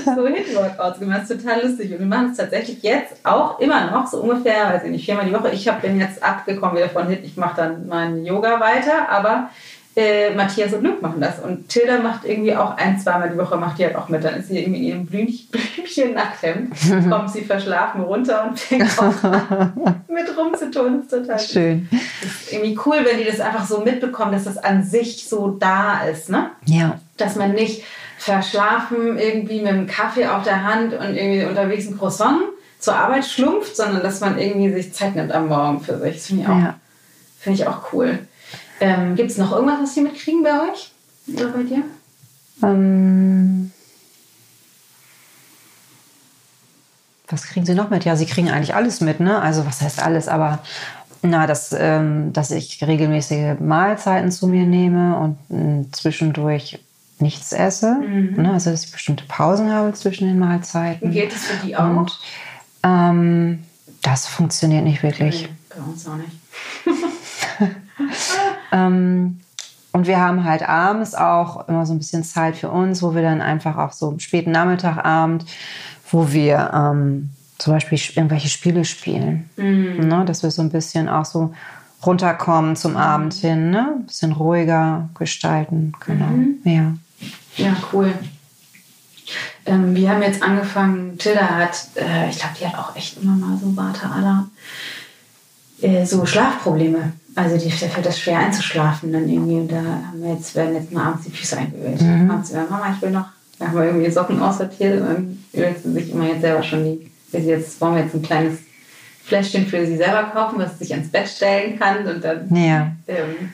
so Hit-Workouts gemacht. Total lustig. Und wir machen es tatsächlich jetzt auch immer noch, so ungefähr, weiß ich nicht, viermal die Woche. Ich hab, bin jetzt abgekommen wieder von Hit. Ich mache dann mein Yoga weiter, aber äh, Matthias und Luke machen das. Und Tilda macht irgendwie auch ein, zweimal die Woche, macht die halt auch mit. Dann ist sie irgendwie in ihrem Blümchen Nachthemd, kommt sie verschlafen runter und fängt auch an, mit rumzutun. Das ist total schön. Das ist irgendwie cool, wenn die das einfach so mitbekommen, dass das an sich so da ist. Ne? Ja. Dass man nicht verschlafen irgendwie mit einem Kaffee auf der Hand und irgendwie unterwegs ein Croissant zur Arbeit schlumpft, sondern dass man irgendwie sich Zeit nimmt am Morgen für sich. Das finde ich, auch, ja. find ich auch cool. Ähm, Gibt es noch irgendwas, was Sie mitkriegen bei euch oder bei dir? Ähm, was kriegen Sie noch mit? Ja, Sie kriegen eigentlich alles mit, ne? Also was heißt alles, aber na, dass, ähm, dass ich regelmäßige Mahlzeiten zu mir nehme und äh, zwischendurch nichts esse. Mhm. Ne? Also dass ich bestimmte Pausen habe zwischen den Mahlzeiten. Geht es für die auch? Und, ähm, das funktioniert nicht wirklich. Nee, bei uns auch nicht. ähm, und wir haben halt abends auch immer so ein bisschen Zeit für uns, wo wir dann einfach auch so am späten Nachmittagabend, wo wir ähm, zum Beispiel irgendwelche Spiele spielen. Mhm. Ne? Dass wir so ein bisschen auch so runterkommen zum mhm. Abend hin, ne? Ein bisschen ruhiger gestalten. Genau. Mhm. Ja. Ja, cool. Ähm, wir haben jetzt angefangen, Tilda hat, äh, ich glaube, die hat auch echt immer mal so Warte äh, so Schlafprobleme. Also die, der fällt das schwer einzuschlafen dann irgendwie. Und da haben wir jetzt, werden jetzt mal abends die Füße eingeölt. Mhm. Abends, Mama, ich will noch, da haben wir irgendwie Socken aussortiert und dann ölt sie sich immer jetzt selber schon die, jetzt wollen wir jetzt ein kleines Fläschchen für sie selber kaufen, was sie sich ans Bett stellen kann und dann ja. ähm,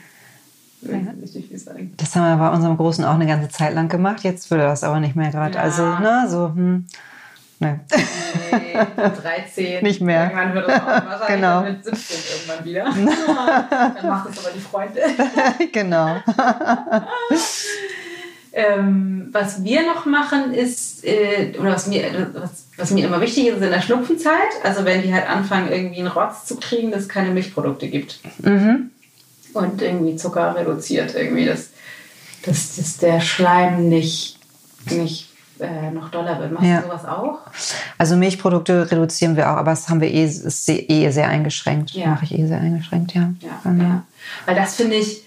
das haben wir bei unserem Großen auch eine ganze Zeit lang gemacht. Jetzt er das aber nicht mehr gerade. Ja. Also, ne, so, hm. Ne. Nee, 13. Nicht mehr. Irgendwann wird es auch wahrscheinlich genau. mit 17 irgendwann wieder. Dann macht es aber die Freunde. genau. ähm, was wir noch machen ist, äh, oder was mir, was, was, mir immer wichtig ist, ist in der Schnupfenzeit, also wenn die halt anfangen, irgendwie einen Rotz zu kriegen, dass es keine Milchprodukte gibt. Mhm und irgendwie Zucker reduziert. Irgendwie, dass, dass, dass der Schleim nicht, nicht äh, noch doller wird. Machst ja. du sowas auch? Also Milchprodukte reduzieren wir auch, aber das haben wir eh, ist eh sehr eingeschränkt. Ja. Mache ich eh sehr eingeschränkt, ja. Ja, ja. Weil das finde ich,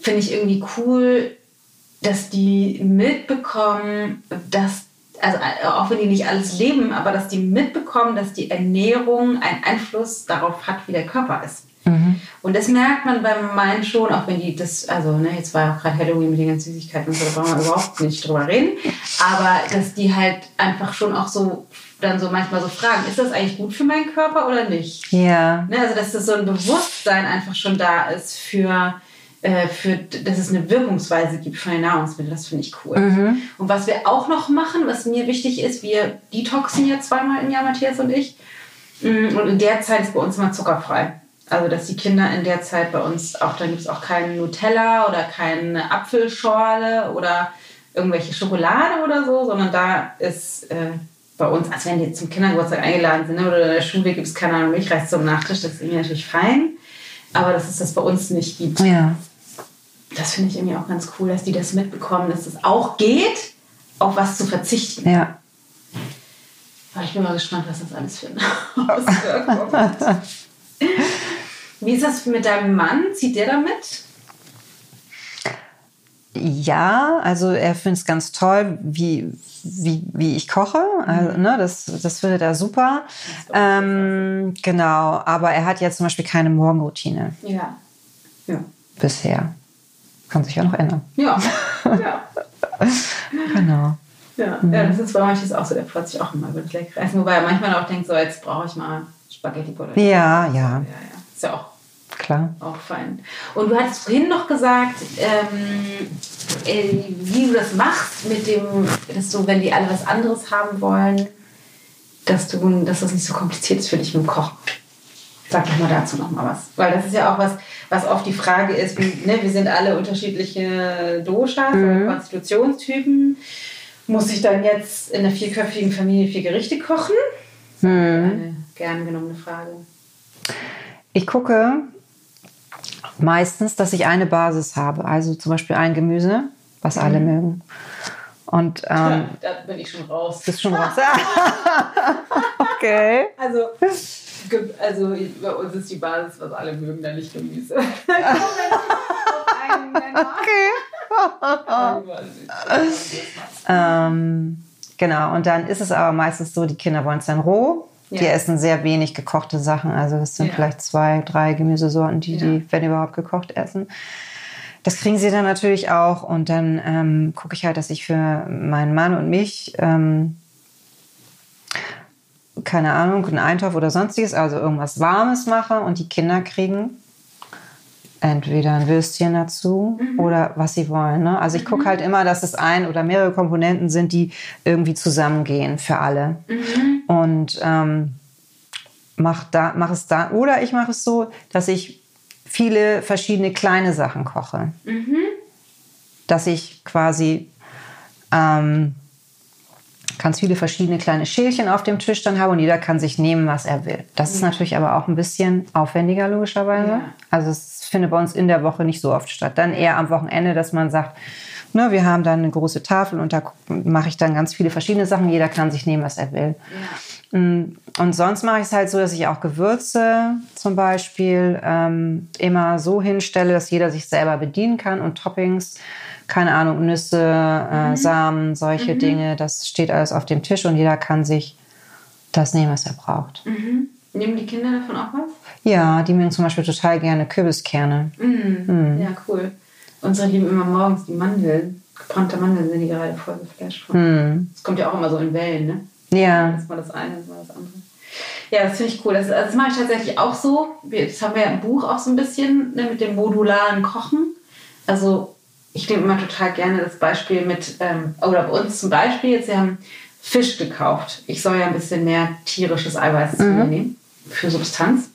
finde ich irgendwie cool, dass die mitbekommen, dass also auch wenn die nicht alles leben, aber dass die mitbekommen, dass die Ernährung einen Einfluss darauf hat, wie der Körper ist. Mhm. Und das merkt man beim meinen schon, auch wenn die das, also ne, jetzt war ja auch gerade Halloween mit den ganzen Süßigkeiten und so, da brauchen wir überhaupt nicht drüber reden. Aber dass die halt einfach schon auch so dann so manchmal so fragen, ist das eigentlich gut für meinen Körper oder nicht? Ja. Ne, also dass das so ein Bewusstsein einfach schon da ist für, äh, für dass es eine Wirkungsweise gibt für ein Nahrungsmittel. Das finde ich cool. Mhm. Und was wir auch noch machen, was mir wichtig ist, wir detoxen ja zweimal im Jahr, Matthias und ich. Mm, und in der Zeit ist bei uns immer zuckerfrei. Also, dass die Kinder in der Zeit bei uns auch, da gibt es auch keinen Nutella oder keine Apfelschorle oder irgendwelche Schokolade oder so, sondern da ist äh, bei uns, als wenn die zum Kindergeburtstag eingeladen sind ne, oder in der Schule gibt es keine Ahnung, Milchreis zum Nachtisch, das ist irgendwie natürlich fein, aber dass es das bei uns nicht gibt. Ja. Das finde ich irgendwie auch ganz cool, dass die das mitbekommen, dass es auch geht, auf was zu verzichten. Ja. Aber ich bin mal gespannt, was das alles für eine Auswirkung hat. Wie ist das mit deinem Mann? Zieht der damit? Ja, also er findet es ganz toll, wie, wie, wie ich koche. Also, mhm. ne, das, das findet er super. Ähm, genau, aber er hat jetzt zum Beispiel keine Morgenroutine. Ja. ja. Bisher. Kann sich ja noch ändern. Ja. ja. genau. Ja. Mhm. ja, das ist bei manches auch so, der freut sich auch immer über das leckere Essen. Wobei er manchmal auch denkt, so jetzt brauche ich mal Spaghetti Bolognese. Ja, ja. ja, ja. Ist ja auch klar. Auch fein. Und du hattest vorhin noch gesagt, ähm, äh, wie du das machst mit dem, dass du, wenn die alle was anderes haben wollen, dass, du, dass das nicht so kompliziert ist für dich mit dem Kochen. Sag doch mal dazu noch mal was. Weil das ist ja auch was, was oft die Frage ist, wie, ne, wir sind alle unterschiedliche Doshas mhm. oder Konstitutionstypen. Muss ich dann jetzt in einer vierköpfigen Familie vier Gerichte kochen? Mhm. Eine gern genommene Frage. Ich gucke meistens, dass ich eine Basis habe. Also zum Beispiel ein Gemüse, was mhm. alle mögen. Und, ähm, ja, da bin ich schon raus. Bist schon raus. okay. Also, also bei uns ist die Basis, was alle mögen, dann nicht Gemüse. okay. ähm, genau, und dann ist es aber meistens so, die Kinder wollen es dann roh. Ja. Die essen sehr wenig gekochte Sachen. Also das sind ja. vielleicht zwei, drei Gemüsesorten, die ja. die, wenn überhaupt, gekocht essen. Das kriegen sie dann natürlich auch. Und dann ähm, gucke ich halt, dass ich für meinen Mann und mich, ähm, keine Ahnung, einen Eintopf oder sonstiges, also irgendwas Warmes mache und die Kinder kriegen entweder ein Würstchen dazu mhm. oder was sie wollen. Ne? Also ich gucke mhm. halt immer, dass es ein oder mehrere Komponenten sind, die irgendwie zusammengehen für alle. Mhm. Und ähm, mach, da, mach es da. Oder ich mache es so, dass ich viele verschiedene kleine Sachen koche. Mhm. Dass ich quasi ähm, ganz viele verschiedene kleine Schälchen auf dem Tisch dann habe und jeder kann sich nehmen, was er will. Das ist natürlich aber auch ein bisschen aufwendiger, logischerweise. Ja. Also es findet bei uns in der Woche nicht so oft statt. Dann eher am Wochenende, dass man sagt, ne, wir haben dann eine große Tafel und da mache ich dann ganz viele verschiedene Sachen. Jeder kann sich nehmen, was er will. Ja. Mm, und sonst mache ich es halt so, dass ich auch Gewürze zum Beispiel ähm, immer so hinstelle, dass jeder sich selber bedienen kann und Toppings, keine Ahnung, Nüsse, äh, mhm. Samen, solche mhm. Dinge, das steht alles auf dem Tisch und jeder kann sich das nehmen, was er braucht. Mhm. Nehmen die Kinder davon auch was? Ja, die mögen zum Beispiel total gerne Kürbiskerne. Mhm. Mhm. Ja, cool. Unsere lieben immer morgens die Mandeln. Gebrannte Mandeln sind die gerade voll geflasht von. Das kommt ja auch immer so in Wellen, ne? Ja. Das war das eine, das war das andere. Ja, das finde ich cool. Das, das mache ich tatsächlich auch so. Das haben wir ja im Buch auch so ein bisschen ne, mit dem modularen Kochen. Also ich nehme immer total gerne das Beispiel mit, ähm, oder bei uns zum Beispiel, jetzt wir haben Fisch gekauft. Ich soll ja ein bisschen mehr tierisches Eiweiß zu mir mhm. nehmen für Substanz.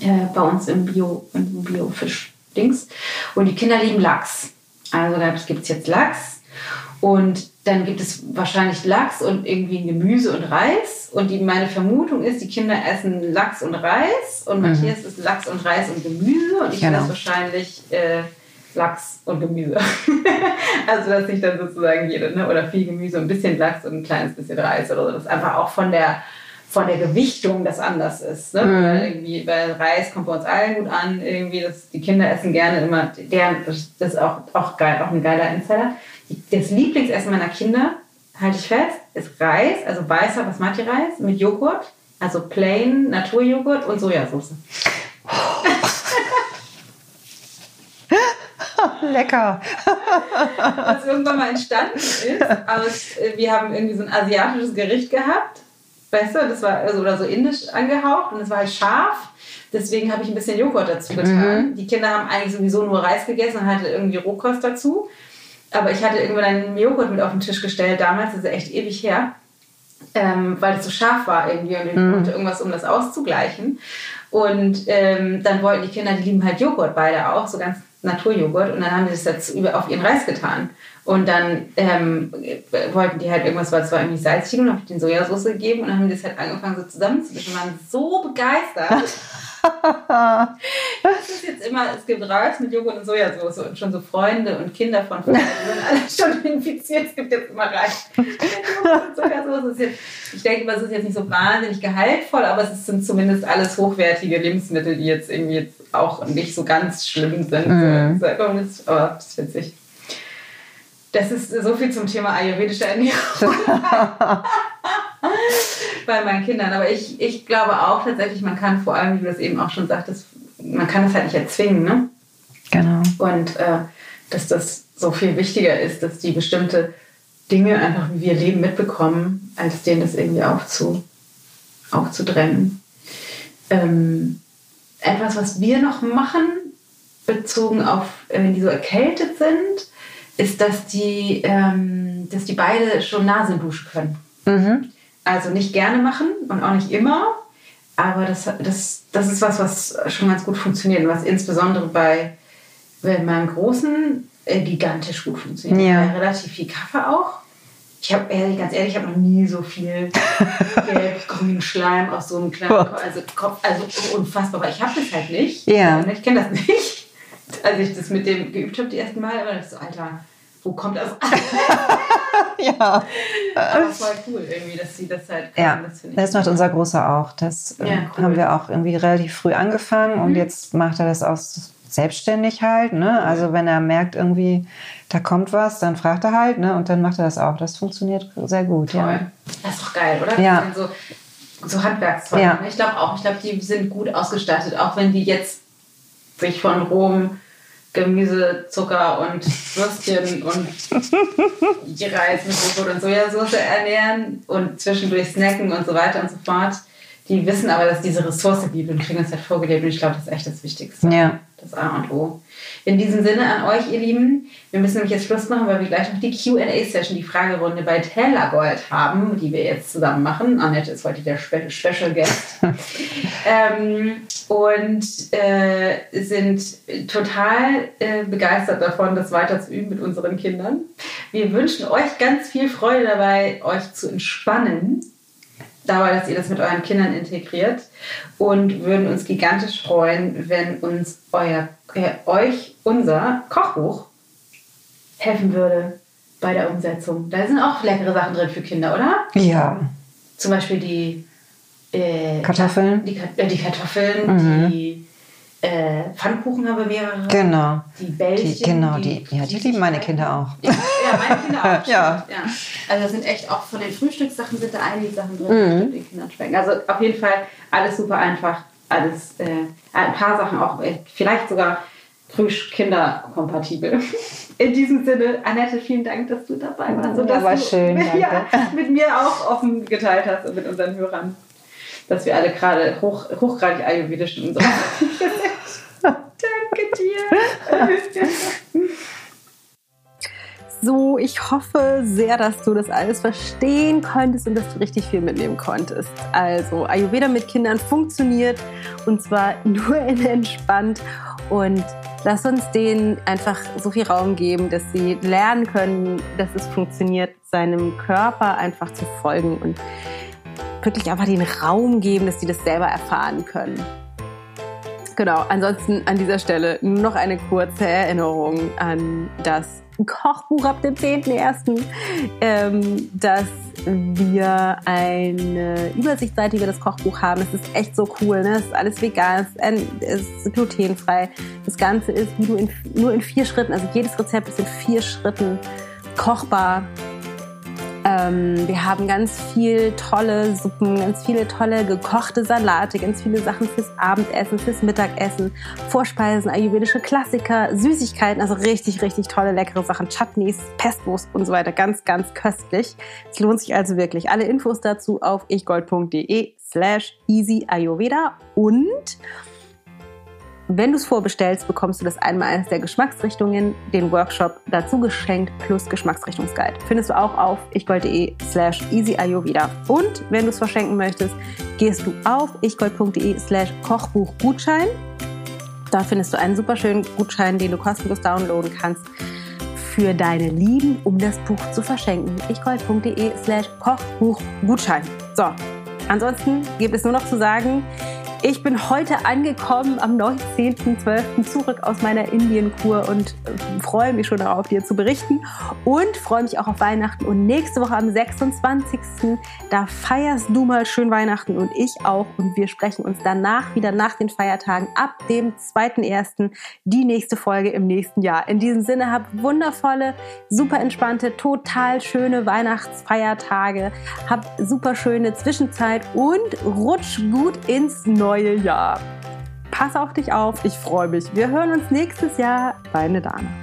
Äh, bei uns im Bio, im Bio-Fisch-Dings. Und die Kinder lieben Lachs. Also da gibt es jetzt Lachs. Und dann gibt es wahrscheinlich Lachs und irgendwie Gemüse und Reis. Und die, meine Vermutung ist, die Kinder essen Lachs und Reis und mhm. Matthias isst Lachs und Reis und Gemüse und ich genau. esse wahrscheinlich äh, Lachs und Gemüse. also dass ich dann sozusagen jede, ne? oder viel Gemüse, ein bisschen Lachs und ein kleines bisschen Reis oder so. Das ist einfach auch von der von der Gewichtung das anders ist. Ne? Mhm. Weil, irgendwie, weil Reis kommt bei uns allen gut an, irgendwie, das, die Kinder essen gerne immer, deren, das ist auch, auch geil, auch ein geiler Insider das Lieblingsessen meiner Kinder, halte ich fest, ist Reis, also weißer Basmati-Reis mit Joghurt, also plain Naturjoghurt und Sojasauce. Lecker. Was irgendwann mal entstanden ist, aus, äh, wir haben irgendwie so ein asiatisches Gericht gehabt, weißt du, das war also, oder so indisch angehaucht und es war halt scharf. Deswegen habe ich ein bisschen Joghurt dazu getan. Mhm. Die Kinder haben eigentlich sowieso nur Reis gegessen und hatte irgendwie Rohkost dazu. Aber ich hatte irgendwann einen Joghurt mit auf den Tisch gestellt, damals, das ist echt ewig her, ähm, weil es so scharf war irgendwie und ich mhm. wollte irgendwas, um das auszugleichen. Und ähm, dann wollten die Kinder, die lieben halt Joghurt beide auch, so ganz Naturjoghurt. Und dann haben die das jetzt auf ihren Reis getan. Und dann ähm, wollten die halt irgendwas, weil es war irgendwie salzig und habe ich den Sojasauce gegeben und dann haben die das halt angefangen so zusammenzumischen. waren so begeistert. das ist jetzt immer, es gibt Reis mit Joghurt und Sojasauce und schon so Freunde und Kinder von Freunden sind alle schon infiziert. Es gibt jetzt immer Reis mit Joghurt und Sojasauce. Jetzt, ich denke, es ist jetzt nicht so wahnsinnig gehaltvoll, aber es sind zumindest alles hochwertige Lebensmittel, die jetzt irgendwie jetzt auch nicht so ganz schlimm sind. Mhm. Aber das ist witzig. Das ist so viel zum Thema ayurvedische Ernährung. bei meinen Kindern. Aber ich, ich glaube auch tatsächlich, man kann vor allem, wie du das eben auch schon sagtest, man kann es halt nicht erzwingen. Ne? Genau. Und äh, dass das so viel wichtiger ist, dass die bestimmte Dinge einfach, wie wir leben, mitbekommen, als denen das irgendwie aufzu, aufzudrängen. Ähm, etwas, was wir noch machen, bezogen auf, wenn die so erkältet sind, ist, dass die, ähm, dass die beide schon Nasenduschen können. Mhm. Also nicht gerne machen und auch nicht immer, aber das, das, das ist was, was schon ganz gut funktioniert und was insbesondere bei, bei meinem Großen äh, gigantisch gut funktioniert. Ja. Ja, relativ viel Kaffee auch. Ich habe ehrlich, ganz ehrlich, ich habe noch nie so viel gelb-grünen Schleim aus so einem kleinen Kopf, also Kopf, also unfassbar, aber ich habe das halt nicht. Ja. Ich kenne das nicht. Als ich das mit dem geübt habe, die ersten Mal, war das so, Alter, wo kommt das ja. Aber voll cool irgendwie, dass sie das halt können. Ja, das, das macht unser Großer auch. Das ja, ähm, cool. haben wir auch irgendwie relativ früh angefangen mhm. und jetzt macht er das auch selbstständig halt. Ne? Also wenn er merkt irgendwie, da kommt was, dann fragt er halt ne? und dann macht er das auch. Das funktioniert sehr gut. Toll. Ja. Das ist doch geil, oder? Ja. So, so Handwerkszeuge. Ja. Ne? Ich glaube auch, ich glaube, die sind gut ausgestattet, auch wenn die jetzt sich von Rom Gemüse, Zucker und Würstchen und Reis mit Brot und Sojasauce ernähren und zwischendurch snacken und so weiter und so fort. Die wissen aber, dass es diese Ressource gibt und kriegen uns halt vorgelebt und ich glaube, das ist echt das Wichtigste. Ja. Das A und O. In diesem Sinne an euch, ihr Lieben, wir müssen nämlich jetzt Schluss machen, weil wir gleich noch die QA-Session, die Fragerunde bei Tellergold haben, die wir jetzt zusammen machen. Annette ist heute der Spe Special Guest. ähm, und äh, sind total äh, begeistert davon, das weiter zu üben mit unseren Kindern. Wir wünschen euch ganz viel Freude dabei, euch zu entspannen dabei, dass ihr das mit euren Kindern integriert und würden uns gigantisch freuen, wenn uns euer, äh, euch unser Kochbuch helfen würde bei der Umsetzung. Da sind auch leckere Sachen drin für Kinder, oder? Ja. Zum Beispiel die äh, Kartoffeln. Die, äh, die Kartoffeln, mhm. die äh, Pfannkuchen haben wir mehrere. Genau. Die Bällchen. Die, genau, die, die, ja, die lieben meine Kinder auch. Ja, ja meine Kinder auch. ja. ja. Also das sind echt auch von den Frühstückssachen sind da einige Sachen drin, die mhm. den Kindern schmecken. Also auf jeden Fall alles super einfach. Alles, äh, ein paar Sachen auch, äh, vielleicht sogar kinderkompatibel. In diesem Sinne, Annette, vielen Dank, dass du dabei warst. Und ja, war schön, mit, ja, mit mir auch offen geteilt hast und mit unseren Hörern dass wir alle gerade hoch, hochgradig ayurvedisch in unserer Danke dir. So, ich hoffe sehr, dass du das alles verstehen konntest und dass du richtig viel mitnehmen konntest. Also, Ayurveda mit Kindern funktioniert und zwar nur in entspannt und lass uns denen einfach so viel Raum geben, dass sie lernen können, dass es funktioniert, seinem Körper einfach zu folgen und wirklich einfach den Raum geben, dass sie das selber erfahren können. Genau, ansonsten an dieser Stelle nur noch eine kurze Erinnerung an das Kochbuch ab dem 10.01., ähm, dass wir eine Übersichtsseite über das Kochbuch haben. Es ist echt so cool, ne? Es ist alles vegan, es ist glutenfrei. Das Ganze ist du in, nur in vier Schritten, also jedes Rezept ist in vier Schritten kochbar ähm, wir haben ganz viel tolle Suppen, ganz viele tolle gekochte Salate, ganz viele Sachen fürs Abendessen, fürs Mittagessen, Vorspeisen, ayurvedische Klassiker, Süßigkeiten, also richtig, richtig tolle, leckere Sachen, Chutneys, Pestos und so weiter. Ganz, ganz köstlich. Es lohnt sich also wirklich. Alle Infos dazu auf ichgold.de slash easy Ayurveda und wenn du es vorbestellst, bekommst du das einmal eines der Geschmacksrichtungen, den Workshop dazu geschenkt plus Geschmacksrichtungsguide. Findest du auch auf ichgold.de slash easyayurveda. Und wenn du es verschenken möchtest, gehst du auf ichgold.de slash Kochbuchgutschein. Da findest du einen super schönen Gutschein, den du kostenlos downloaden kannst für deine Lieben, um das Buch zu verschenken. ichgold.de slash Kochbuchgutschein. So, ansonsten gibt es nur noch zu sagen, ich bin heute angekommen am 19.12. zurück aus meiner Indienkur und äh, freue mich schon darauf, dir zu berichten und freue mich auch auf Weihnachten. Und nächste Woche am 26. da feierst du mal schön Weihnachten und ich auch. Und wir sprechen uns danach wieder nach den Feiertagen ab dem 2.1. die nächste Folge im nächsten Jahr. In diesem Sinne, hab wundervolle, super entspannte, total schöne Weihnachtsfeiertage. Hab super schöne Zwischenzeit und rutsch gut ins neue neue Jahr. Pass auf dich auf, ich freue mich. Wir hören uns nächstes Jahr. Deine Dana.